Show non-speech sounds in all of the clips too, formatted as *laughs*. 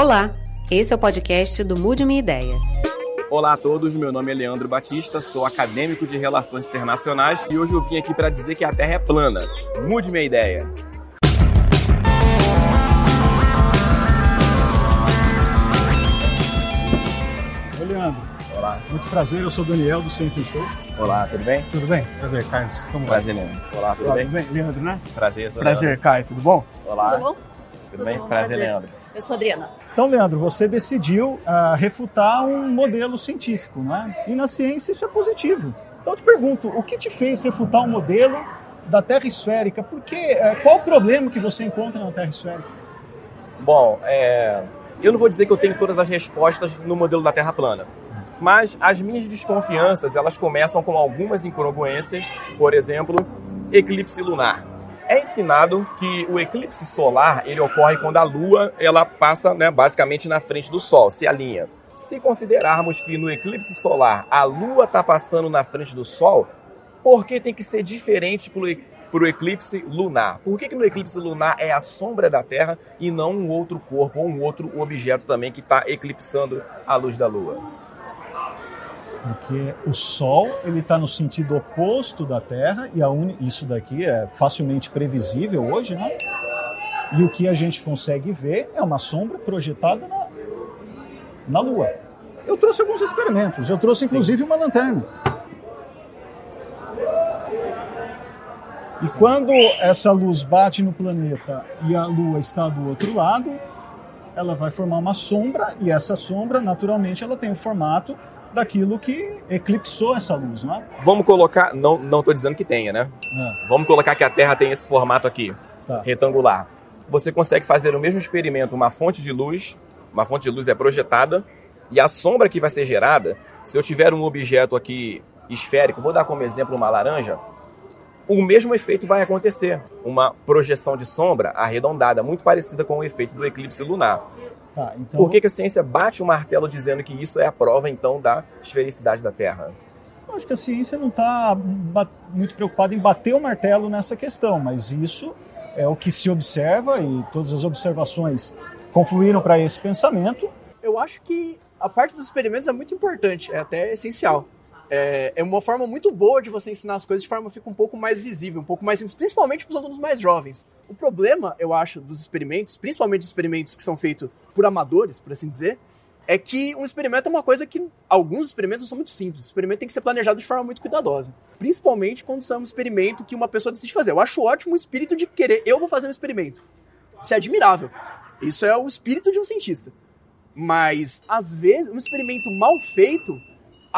Olá, esse é o podcast do Mude Minha Ideia. Olá a todos, meu nome é Leandro Batista, sou acadêmico de Relações Internacionais e hoje eu vim aqui para dizer que a Terra é plana. Mude minha ideia. Oi, Leandro. Olá. Muito prazer, eu sou o Daniel do Ciência Show. Olá, tudo bem? Tudo bem? Prazer, Carlos. Como vai? Prazer, Leandro. Olá, tudo Olá, bem? tudo bem? Leandro, né? Prazer, sou Prazer, Leandro. Caio, tudo bom? Olá. Tudo bom? Tudo bem? bom, Prazer, prazer. Leandro. Eu sou a Adriana. Então, Leandro, você decidiu ah, refutar um modelo científico, não é? E na ciência isso é positivo. Então, eu te pergunto, o que te fez refutar um modelo da Terra esférica? Por quê? Eh, qual o problema que você encontra na Terra esférica? Bom, é, eu não vou dizer que eu tenho todas as respostas no modelo da Terra plana, mas as minhas desconfianças elas começam com algumas incongruências, por exemplo, eclipse lunar. É ensinado que o eclipse solar ele ocorre quando a Lua ela passa, né, basicamente na frente do Sol, se alinha. Se considerarmos que no eclipse solar a Lua está passando na frente do Sol, por que tem que ser diferente para o eclipse lunar? Por que, que no eclipse lunar é a sombra da Terra e não um outro corpo ou um outro objeto também que está eclipsando a luz da Lua? Porque o Sol ele está no sentido oposto da Terra e a uni... isso daqui é facilmente previsível hoje, né? E o que a gente consegue ver é uma sombra projetada na, na Lua. Eu trouxe alguns experimentos. Eu trouxe inclusive uma lanterna. E quando essa luz bate no planeta e a Lua está do outro lado, ela vai formar uma sombra e essa sombra, naturalmente, ela tem o formato daquilo que eclipsou essa luz, não é? Vamos colocar, não não estou dizendo que tenha, né? Vamos colocar que a Terra tem esse formato aqui, Tá. retangular. Você consegue fazer o mesmo experimento, uma fonte de luz, uma fonte de luz é projetada e a sombra que vai ser gerada, se eu tiver um objeto aqui esférico, vou dar como exemplo uma laranja, o mesmo efeito vai acontecer, uma projeção de sombra arredondada, muito parecida com o efeito do eclipse lunar. Tá, então, Por que, que a ciência bate o martelo dizendo que isso é a prova então da esfericidade da Terra? eu acho que a ciência não está muito preocupada em bater o martelo nessa questão, mas isso é o que se observa e todas as observações confluíram para esse pensamento. Eu acho que a parte dos experimentos é muito importante, é até essencial. É, é uma forma muito boa de você ensinar as coisas de forma que fica um pouco mais visível, um pouco mais simples, principalmente para os alunos mais jovens. O problema, eu acho, dos experimentos, principalmente os experimentos que são feitos por amadores, por assim dizer, é que um experimento é uma coisa que alguns experimentos são muito simples. O experimento tem que ser planejado de forma muito cuidadosa. Principalmente quando é um experimento que uma pessoa decide fazer. Eu acho ótimo o espírito de querer, eu vou fazer um experimento. Isso é admirável. Isso é o espírito de um cientista. Mas, às vezes, um experimento mal feito,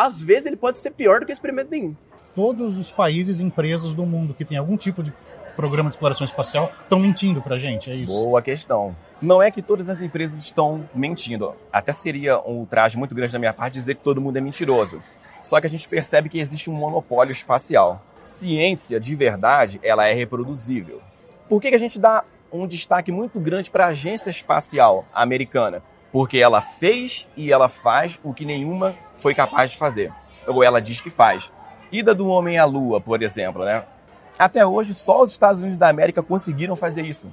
às vezes ele pode ser pior do que experimento nenhum. todos os países e empresas do mundo que tem algum tipo de programa de exploração espacial estão mentindo pra gente, é isso? Boa questão. Não é que todas as empresas estão mentindo. Até seria um ultraje muito grande da minha parte dizer que todo mundo é mentiroso. Só que a gente percebe que existe um monopólio espacial. Ciência, de verdade, ela é reproduzível. Por que, que a gente dá um destaque muito grande para a Agência Espacial Americana? Porque ela fez e ela faz o que nenhuma foi capaz de fazer. Ou ela diz que faz. Ida do homem à lua, por exemplo, né? Até hoje, só os Estados Unidos da América conseguiram fazer isso.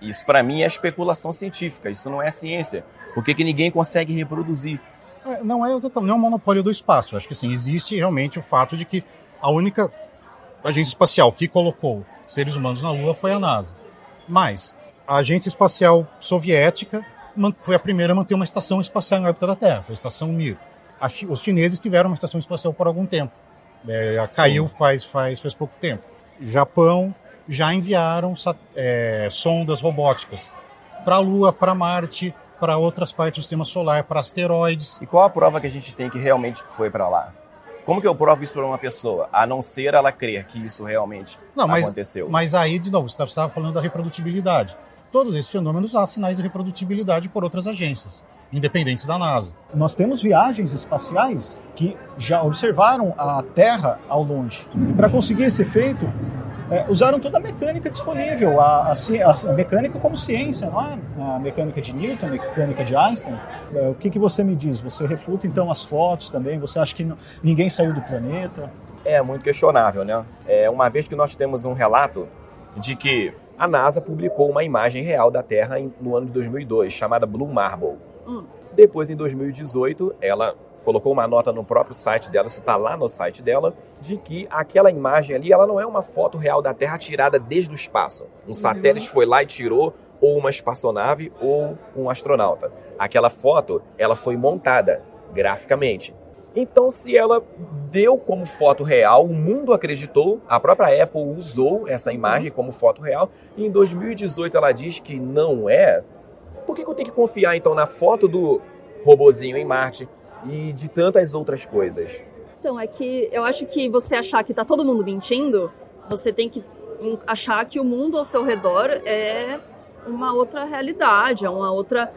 Isso, para mim, é especulação científica. Isso não é ciência. Por que, que ninguém consegue reproduzir? É, Não é exatamente não é um monopólio do espaço. Acho que sim, existe realmente o fato de que a única agência espacial que colocou seres humanos na Lua foi a NASA. Mas a agência espacial soviética foi a primeira a manter uma estação espacial em órbita da Terra, foi a estação Mir. Chi- Os chineses tiveram uma estação espacial por algum tempo. É, caiu faz, faz, faz pouco tempo. Japão já enviaram é, sondas robóticas para a Lua, para Marte, para outras partes do sistema solar, para asteroides. E qual a prova que a gente tem que realmente foi para lá? Como que eu provo isso para uma pessoa? A não ser ela crer que isso realmente Não, mas, aconteceu. mas aí, de novo, você estava falando da reprodutibilidade. Todos esses fenômenos há sinais de reprodutibilidade por outras agências, independentes da NASA. Nós temos viagens espaciais que já observaram a Terra ao longe. E para conseguir esse efeito, é, usaram toda a mecânica disponível, a, a a mecânica como ciência, não é? A mecânica de Newton, a mecânica de Einstein. É, o que, que você me diz? Você refuta então as fotos também? Você acha que não- ninguém saiu do planeta? É muito questionável, né? É, uma vez que nós temos um relato de que a NASA publicou uma imagem real da Terra no ano de 2002, chamada Blue Marble. Hum. Depois, em 2018, ela colocou uma nota no próprio site dela, isso está lá no site dela, de que aquela imagem ali, ela não é uma foto real da Terra tirada desde o espaço. Um satélite foi lá e tirou, ou uma espaçonave, ou um astronauta. Aquela foto, ela foi montada graficamente. Então, se ela deu como foto real, o mundo acreditou, a própria Apple usou essa imagem como foto real, e em 2018 ela diz que não é. Por que, que eu tenho que confiar então na foto do robozinho em Marte e de tantas outras coisas? Então, é que eu acho que você achar que tá todo mundo mentindo, você tem que achar que o mundo ao seu redor é uma outra realidade, é uma outra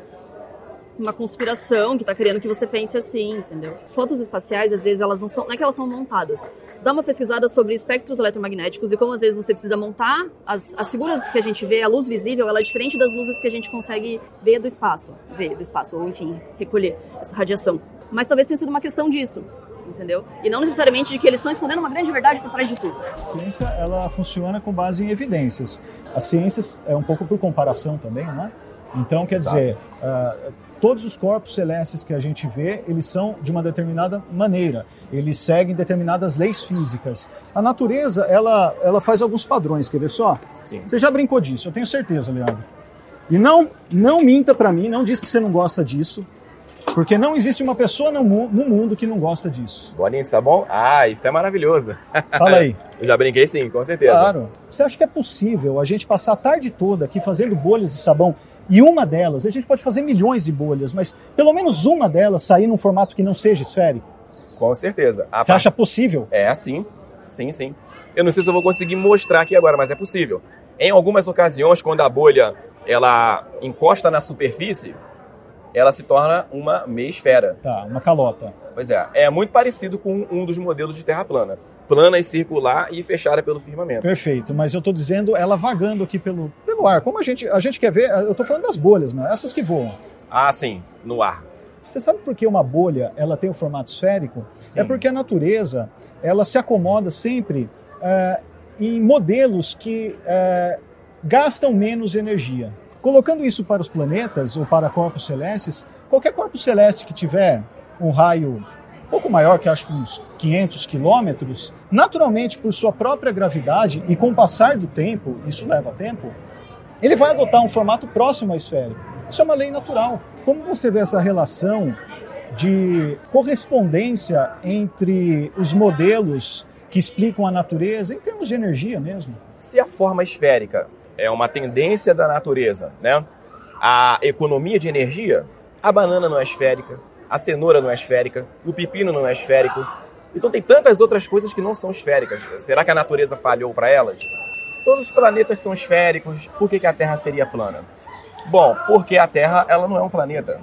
uma conspiração que está querendo que você pense assim, entendeu? Fotos espaciais, às vezes, elas não são, não é que elas são montadas. Dá uma pesquisada sobre espectros eletromagnéticos e como às vezes você precisa montar as, as figuras que a gente vê, a luz visível, ela é diferente das luzes que a gente consegue ver do espaço, ver do espaço, ou enfim, recolher essa radiação. Mas talvez tenha sido uma questão disso, entendeu? E não necessariamente de que eles estão escondendo uma grande verdade por trás de tudo. A ciência, ela funciona com base em evidências. A ciência é um pouco por comparação também, né? Então, quer dizer, uh, todos os corpos celestes que a gente vê, eles são de uma determinada maneira. Eles seguem determinadas leis físicas. A natureza, ela, ela faz alguns padrões, quer ver só? Sim. Você já brincou disso, eu tenho certeza, Leandro. E não, não minta para mim, não diz que você não gosta disso, porque não existe uma pessoa no, mu no mundo que não gosta disso. Bolinha de sabão? Ah, isso é maravilhoso. Fala aí. *laughs* Eu já brinquei sim, com certeza. Claro. Você acha que é possível a gente passar a tarde toda aqui fazendo bolhas de sabão e uma delas, a gente pode fazer milhões de bolhas, mas pelo menos uma delas sair num formato que não seja esférico? Com certeza. A Você acha possível? É, sim. Sim, sim. Eu não sei se eu vou conseguir mostrar aqui agora, mas é possível. Em algumas ocasiões, quando a bolha ela encosta na superfície, ela se torna uma meia esfera. Tá, uma calota. Pois é, é muito parecido com um dos modelos de terra plana. Plana e circular e fechada pelo firmamento. Perfeito, mas eu estou dizendo ela vagando aqui pelo, pelo ar. Como a gente, a gente quer ver, eu estou falando das bolhas, né? essas que voam. Ah, sim, no ar. Você sabe por que uma bolha ela tem o formato esférico? Sim. É porque a natureza ela se acomoda sempre é, em modelos que é, gastam menos energia. Colocando isso para os planetas ou para corpos celestes, qualquer corpo celeste que tiver um raio um pouco maior, que acho que uns 500 quilômetros, naturalmente por sua própria gravidade e com o passar do tempo, isso leva tempo, ele vai adotar um formato próximo ao esférico. Isso é uma lei natural. Como você vê essa relação de correspondência entre os modelos que explicam a natureza em termos de energia mesmo? Se a forma esférica é uma tendência da natureza, né? A economia de energia, a banana não é esférica, a cenoura não é esférica, o pepino não é esférico. Então tem tantas outras coisas que não são esféricas. Será que a natureza falhou para elas? Todos os planetas são esféricos. Por que, que a Terra seria plana? Bom, porque a Terra ela não é um planeta.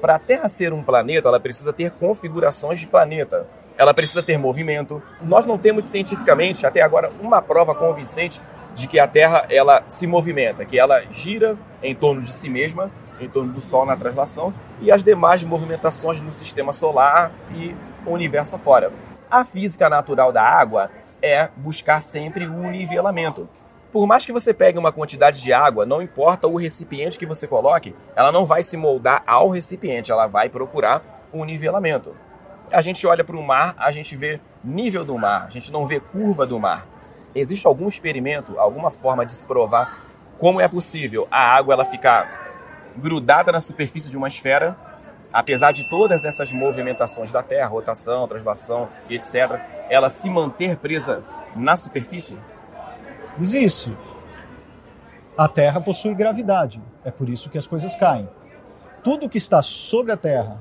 Para a Terra ser um planeta, ela precisa ter configurações de planeta. Ela precisa ter movimento. Nós não temos cientificamente até agora uma prova convincente de que a Terra ela se movimenta, que ela gira em torno de si mesma, em torno do Sol na translação e as demais movimentações no sistema solar e o universo afora. A física natural da água é buscar sempre o nivelamento. Por mais que você pegue uma quantidade de água, não importa o recipiente que você coloque, ela não vai se moldar ao recipiente, ela vai procurar um nivelamento. A gente olha para o mar, a gente vê nível do mar, a gente não vê curva do mar. Existe algum experimento, alguma forma de se provar como é possível a água ela ficar grudada na superfície de uma esfera, apesar de todas essas movimentações da Terra, rotação, translação e etc., ela se manter presa na superfície? Existe. A Terra possui gravidade, é por isso que as coisas caem. Tudo que está sobre a Terra,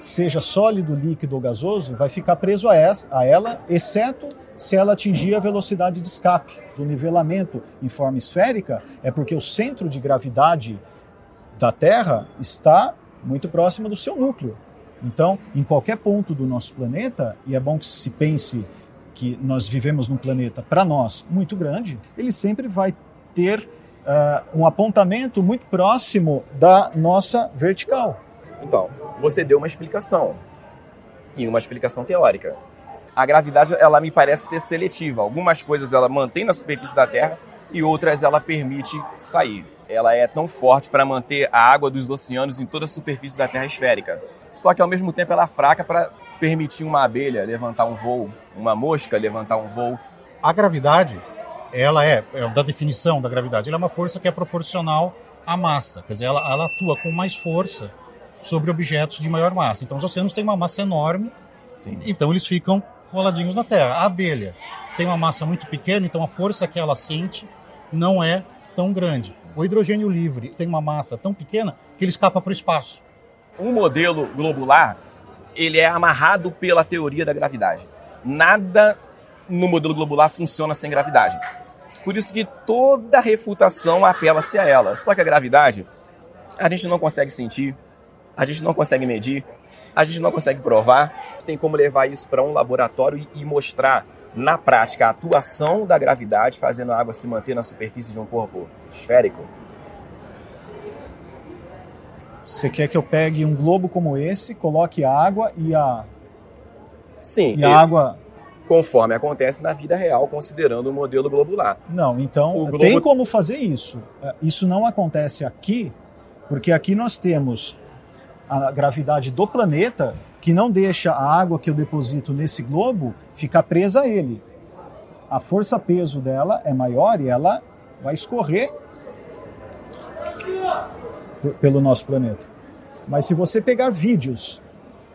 seja sólido, líquido ou gasoso, vai ficar preso a, a ela, exceto se ela atingir a velocidade de escape. O nivelamento em forma esférica é porque o centro de gravidade da Terra está muito próximo do seu núcleo. Então, em qualquer ponto do nosso planeta, e é bom que se pense que nós vivemos num planeta, para nós, muito grande, ele sempre vai ter uh, um apontamento muito próximo da nossa vertical. Então, você deu uma explicação, e uma explicação teórica. A gravidade, ela me parece ser seletiva. Algumas coisas ela mantém na superfície da Terra, e outras ela permite sair. Ela é tão forte para manter a água dos oceanos em toda a superfície da Terra esférica. Só que ao mesmo tempo ela é fraca para permitir uma abelha levantar um voo, uma mosca levantar um voo. A gravidade, ela é, é da definição da gravidade, ela é uma força que é proporcional à massa. Quer dizer, ela, ela atua com mais força sobre objetos de maior massa. Então os oceanos têm uma massa enorme, Sim. então eles ficam coladinhos na Terra. A abelha tem uma massa muito pequena, então a força que ela sente não é tão grande. O hidrogênio livre tem uma massa tão pequena que ele escapa para o espaço. Um modelo globular, ele é amarrado pela teoria da gravidade. Nada no modelo globular funciona sem gravidade. Por isso que toda refutação apela-se a ela. Só que a gravidade, a gente não consegue sentir, a gente não consegue medir, a gente não consegue provar. Tem como levar isso para um laboratório e mostrar na prática a atuação da gravidade fazendo a água se manter na superfície de um corpo esférico. Você quer que eu pegue um globo como esse, coloque água e a, Sim, e a água. conforme acontece na vida real, considerando o modelo globular. Não, então globo- tem como fazer isso. É, Isso não acontece aqui, porque aqui nós temos a gravidade do planeta que não deixa a água que eu deposito nesse globo ficar presa a ele. A força-peso dela é maior e ela vai escorrer pelo nosso planeta. Mas se você pegar vídeos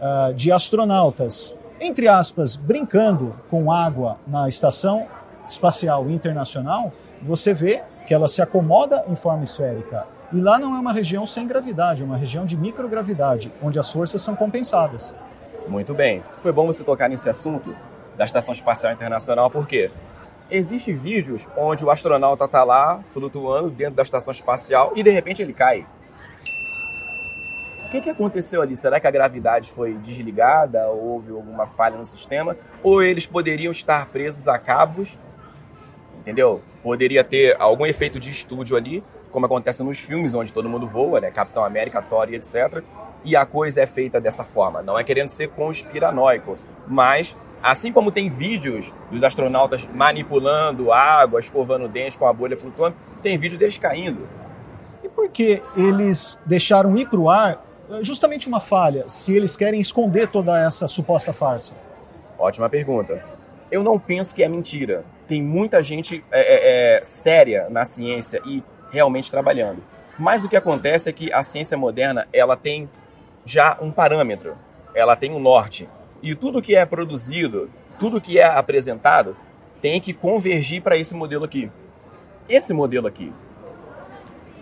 ah, de astronautas, entre aspas, brincando com água na estação espacial internacional, você vê que ela se acomoda em forma esférica. E lá não é uma região sem gravidade, é uma região de microgravidade, onde as forças são compensadas. Muito bem. Foi bom você tocar nesse assunto da Estação Espacial Internacional, porque existem vídeos onde o astronauta está lá flutuando dentro da estação espacial e de repente ele cai. O que, que aconteceu ali? Será que a gravidade foi desligada? Ou houve alguma falha no sistema? Ou eles poderiam estar presos a cabos? Entendeu? Poderia ter algum efeito de estúdio ali, como acontece nos filmes onde todo mundo voa, né? Capitão América, Thor e etc e a coisa é feita dessa forma. Não é querendo ser conspiranoico, mas assim como tem vídeos dos astronautas manipulando água, escovando dentes com a bolha flutuando, tem vídeo deles caindo. E por que eles deixaram ir para o ar eh, justamente uma falha, se eles querem esconder toda essa suposta farsa? Ótima pergunta. Eu não penso que é mentira. Tem muita gente é, é, séria na ciência e realmente trabalhando. Mas o que acontece é que a ciência moderna ela tem já um parâmetro, ela tem um norte. E tudo que é produzido, tudo que é apresentado, tem que convergir para esse modelo aqui. Esse modelo aqui.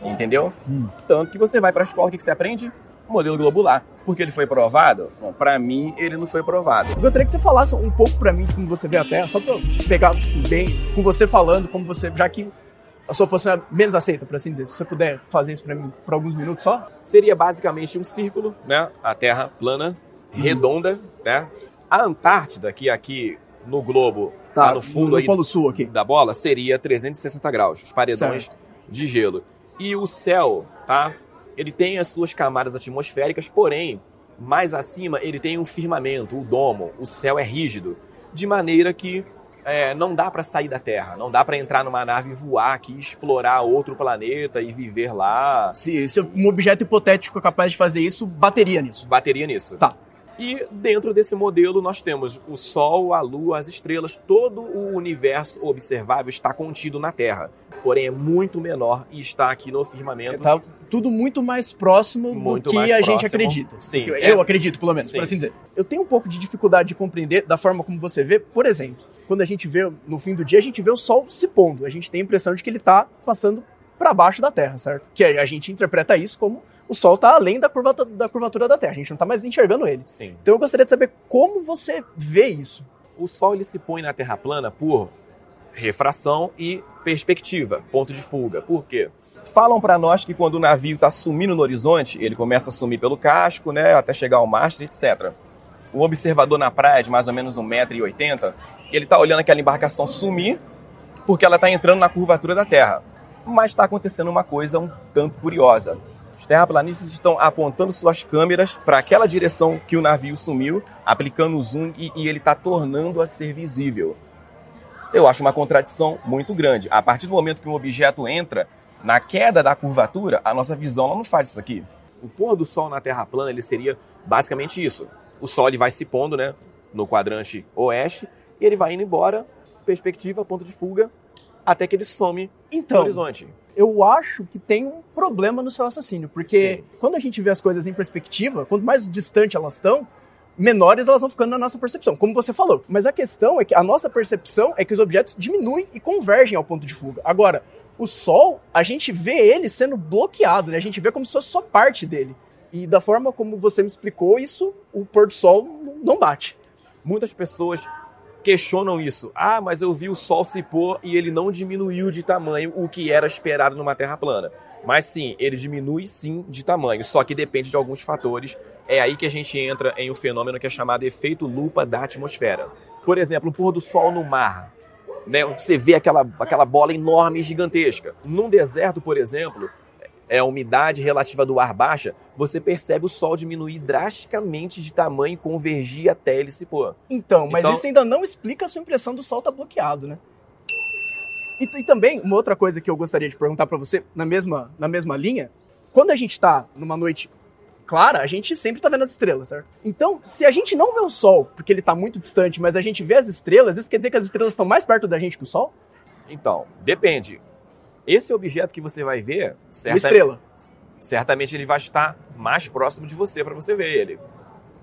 Entendeu? Hum. Tanto que você vai para a escola, o que que você aprende? Modelo globular. Porque ele foi provado? Bom, para mim, ele não foi provado. Eu gostaria que você falasse um pouco pra mim de como você vê a Terra, só pra eu pegar assim, bem com você falando, como você, já que a sua posição é menos aceita, por assim dizer. Se você puder fazer isso pra mim por alguns minutos só. Seria basicamente um círculo, né? A Terra plana, redonda, né? A Antártida, que aqui no globo tá, no fundo no aí Polo Sul aqui. da bola, seria 360 graus, os paredões Certo. de gelo. E o céu, tá? Ele tem as suas camadas atmosféricas, porém, mais acima ele tem um firmamento, o domo. O céu é rígido, de maneira que é, não dá para sair da Terra, não dá para entrar numa nave e voar aqui, explorar outro planeta e viver lá. Se, se um objeto hipotético capaz de fazer isso, bateria nisso. Bateria nisso. Tá. E dentro desse modelo nós temos o Sol, a Lua, as estrelas, todo o universo observável está contido na Terra. Porém é muito menor e está aqui no firmamento. Tá tudo muito mais próximo Muito do que a gente próximo. acredita. Sim. Eu, É. acredito, pelo menos, Sim. por assim dizer. Eu tenho um pouco de dificuldade de compreender da forma como você vê, por exemplo, quando a gente vê no fim do dia, a gente vê o Sol se pondo. A gente tem a impressão de que ele tá passando para baixo da Terra, certo? Que a gente interpreta isso como o Sol tá além da curvatura, da curvatura da Terra. A gente não tá mais enxergando ele. Sim. Então eu gostaria de saber como você vê isso. O Sol ele se põe na Terra plana por refração e perspectiva, ponto de fuga. Por quê? Falam para nós que quando o navio está sumindo no horizonte, ele começa a sumir pelo casco, né, até chegar ao mastro, etc. O observador na praia, de mais ou menos 1,80m, ele está olhando aquela embarcação sumir porque ela está entrando na curvatura da Terra. Mas está acontecendo uma coisa um tanto curiosa. Os terraplanistas estão apontando suas câmeras para aquela direção que o navio sumiu, aplicando o zoom e, e ele está tornando a ser visível. Eu acho uma contradição muito grande. A partir do momento que um objeto entra na queda da curvatura, a nossa visão não faz isso aqui. O pôr do Sol na Terra plana ele seria basicamente isso. O Sol ele vai se pondo né, no quadrante oeste e ele vai indo embora, perspectiva, ponto de fuga, até que ele some Então, no horizonte. eu acho que tem um problema no seu raciocínio, porque Sim. quando a gente vê as coisas em perspectiva, quanto mais distante elas estão, menores elas vão ficando na nossa percepção, como você falou. Mas a questão é que a nossa percepção é que os objetos diminuem e convergem ao ponto de fuga. Agora, o Sol, a gente vê ele sendo bloqueado, né? A gente vê como se fosse só parte dele. E da forma como você me explicou, isso, o pôr do sol não bate. Muitas pessoas questionam isso. Ah, mas eu vi o Sol se pôr e ele não diminuiu de tamanho o que era esperado numa Terra plana. Mas sim, ele diminui sim de tamanho, só que depende de alguns fatores. É aí que a gente entra em um fenômeno que é chamado efeito lupa da atmosfera. Por exemplo, o pôr do sol no mar. Né? Você vê aquela, aquela bola enorme e gigantesca. Num deserto, por exemplo, é a umidade relativa do ar baixa, você percebe o sol diminuir drasticamente de tamanho e convergir até ele se pôr. Então, mas Então- isso ainda não explica a sua impressão do sol tá bloqueado, né? E, e também, uma outra coisa que eu gostaria de perguntar pra você, na mesma, na mesma linha, quando a gente tá numa noite clara, a gente sempre tá vendo as estrelas, certo? Então, se a gente não vê o sol, porque ele tá muito distante, mas a gente vê as estrelas, isso quer dizer que as estrelas estão mais perto da gente que o sol? Então, depende. Esse objeto que você vai ver, certa- estrela. certamente ele vai estar mais próximo de você para você ver ele.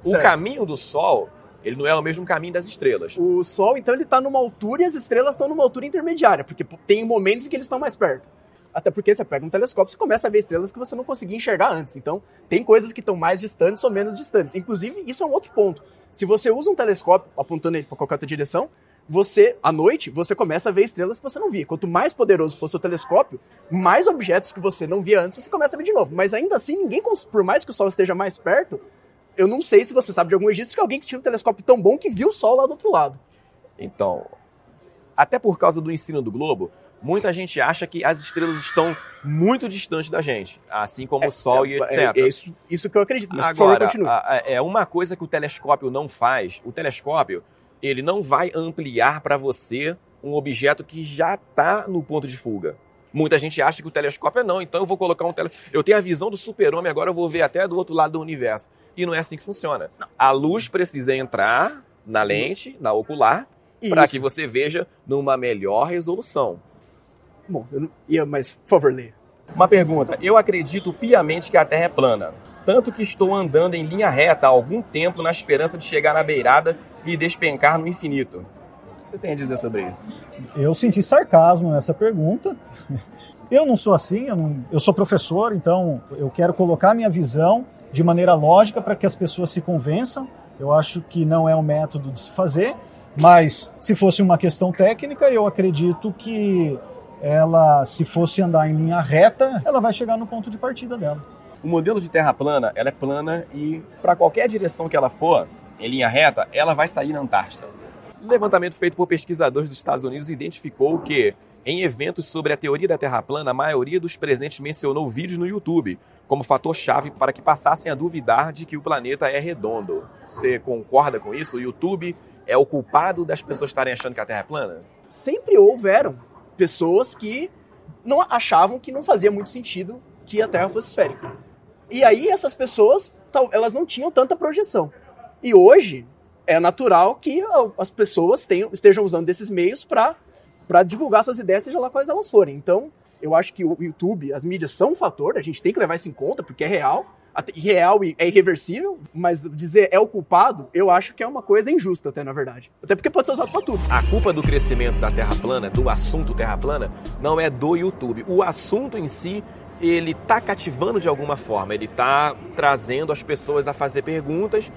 O Certo. caminho do Sol, ele não é o mesmo caminho das estrelas. O Sol, então, ele tá numa altura e as estrelas estão numa altura intermediária, porque tem momentos em que eles estão mais perto. Até porque você pega um telescópio e começa a ver estrelas que você não conseguia enxergar antes. Então, tem coisas que estão mais distantes ou menos distantes. Inclusive, isso é um outro ponto. Se você usa um telescópio apontando ele para qualquer outra direção, você, à noite, você começa a ver estrelas que você não via. Quanto mais poderoso for seu telescópio, mais objetos que você não via antes, você começa a ver de novo. Mas ainda assim, ninguém, por mais que o Sol esteja mais perto, eu não sei se você sabe de algum registro que alguém que tinha um telescópio tão bom que viu o Sol lá do outro lado. Então, até por causa do ensino do globo, muita gente acha que as estrelas estão muito distantes da gente, assim como o Sol e É, etc. é isso, isso que eu acredito. Mas, por favor, Agora, continue. é uma coisa que o telescópio não faz. O telescópio, ele não vai ampliar para você um objeto que já está no ponto de fuga. Muita gente acha que o telescópio é não, então eu vou colocar um tele... Eu tenho a visão do super-homem, agora eu vou ver até do outro lado do universo. E não é assim que funciona. A luz precisa entrar na lente, na ocular, para que você veja numa melhor resolução. Bom, eu não ia, mas, por favor, leia. Uma pergunta. Eu acredito piamente que a Terra é plana. Tanto que estou andando em linha reta há algum tempo na esperança de chegar na beirada e despencar no infinito. O que você tem a dizer sobre isso? Eu senti sarcasmo nessa pergunta. Eu não sou assim, eu, não- eu sou professor, então eu quero colocar minha visão de maneira lógica para que as pessoas se convençam. Eu acho que não é um método de se fazer, mas se fosse uma questão técnica, eu acredito que ela, se fosse andar em linha reta, ela vai chegar no ponto de partida dela. O modelo de Terra plana, ela é plana e para qualquer direção que ela for, em linha reta, ela vai sair na Antártida. Um levantamento feito por pesquisadores dos Estados Unidos identificou que, em eventos sobre a teoria da Terra plana, a maioria dos presentes mencionou vídeos no YouTube como fator-chave para que passassem a duvidar de que o planeta é redondo. Você concorda com isso? O YouTube é o culpado das pessoas estarem achando que a Terra é plana? Sempre houveram pessoas que não achavam que não fazia muito sentido que a Terra fosse esférica. E aí essas pessoas, elas não tinham tanta projeção. E hoje é natural que as pessoas tenham, estejam usando desses meios para divulgar suas ideias, seja lá quais elas forem. Então, eu acho que o YouTube, as mídias são um fator, a gente tem que levar isso em conta, porque é real. Real e é irreversível, mas dizer é o culpado, eu acho que é uma coisa injusta, até na verdade. Até porque pode ser usado pra tudo. A culpa do crescimento da Terra plana, do assunto Terra plana, não é do YouTube. O assunto em si, ele tá cativando de alguma forma, ele tá trazendo as pessoas a fazer perguntas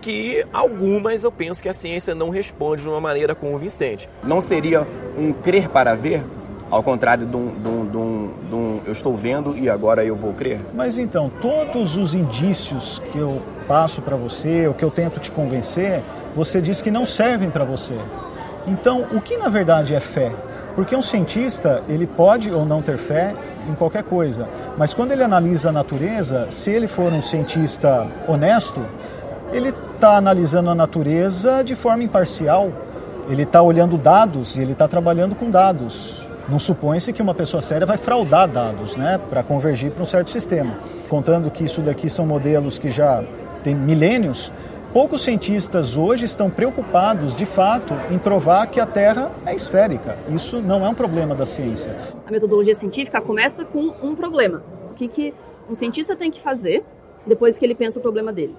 que algumas eu penso que a ciência não responde de uma maneira convincente. Não seria um crer para ver? Ao contrário de um, de um- de um- de um eu estou vendo e agora eu vou crer? Mas então, todos os indícios que eu passo para você, ou que eu tento te convencer, você diz que não servem para você. Então, o que na verdade é fé? Porque um cientista, ele pode ou não ter fé em qualquer coisa, mas quando ele analisa a natureza, se ele for um cientista honesto, ele está analisando a natureza de forma imparcial. ele está olhando dados e ele está trabalhando com dados. Não supõe-se que uma pessoa séria vai fraudar dados né, para convergir para um certo sistema. Contando que isso daqui são modelos que já têm milênios, poucos cientistas hoje estão preocupados, de fato, em provar que a Terra é esférica. Isso não é um problema da ciência. A metodologia científica começa com um problema. O que, que um cientista tem que fazer depois que ele pensa o problema dele?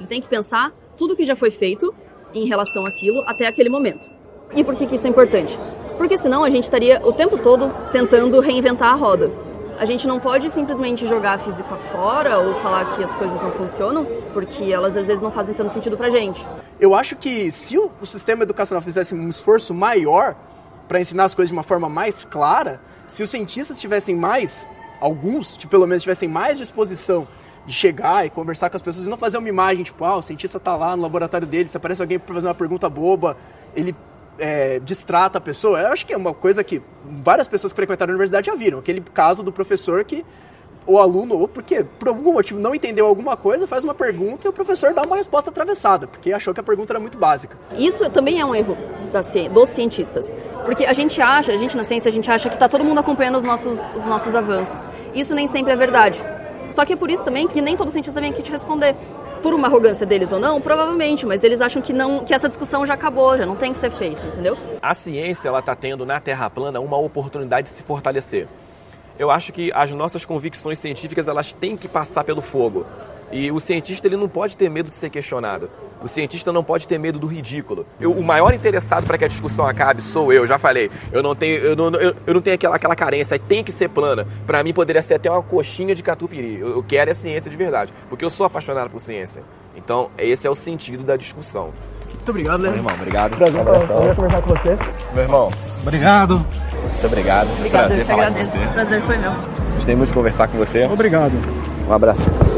Ele tem que pensar tudo que já foi feito em relação àquilo até aquele momento. E por que, que isso é importante? Porque senão a gente estaria o tempo todo tentando reinventar a roda. A gente não pode simplesmente jogar a física fora ou falar que as coisas não funcionam, porque elas às vezes não fazem tanto sentido pra gente. Eu acho que se o, sistema educacional fizesse um esforço maior para ensinar as coisas de uma forma mais clara, se os cientistas tivessem mais, alguns, tipo, pelo menos tivessem mais disposição de chegar e conversar com as pessoas e não fazer uma imagem, tipo, ah, o cientista tá lá no laboratório dele, se aparece alguém para fazer uma pergunta boba, ele é, distrata a pessoa. Eu acho que é uma coisa que várias pessoas que frequentaram a universidade já viram. Aquele caso do professor que o aluno, ou porque por algum motivo não entendeu alguma coisa, faz uma pergunta e o professor dá uma resposta atravessada, porque achou que a pergunta era muito básica. Isso também é um erro dos cientistas. Porque a gente acha, a gente na ciência, a gente acha que está todo mundo acompanhando os nossos, os nossos avanços. Isso nem sempre é verdade. Só que é por isso também que nem todo cientista vem aqui te responder por uma arrogância deles ou não, provavelmente, mas eles acham que não, que essa discussão já acabou, já não tem que ser feita, entendeu? A ciência ela está tendo na Terra plana uma oportunidade de se fortalecer. Eu acho que as nossas convicções científicas elas têm que passar pelo fogo. E o cientista ele não pode ter medo de ser questionado. O cientista não pode ter medo do ridículo. Eu, o maior interessado para que a discussão acabe sou eu, já falei. Eu não tenho, eu não, eu, eu não tenho aquela, aquela carência, tem que ser plana. Para mim poderia ser até uma coxinha de catupiry. Eu, eu quero é ciência de verdade, porque eu sou apaixonado por ciência. Então, esse é o sentido da discussão. Muito obrigado, né? Meu irmão, obrigado. Prazer, prazer conversar com você. Meu irmão. Obrigado. Muito obrigado. Obrigado, prazer eu te agradeço. Prazer foi meu. Gostei muito de conversar com você. Obrigado. Um abraço.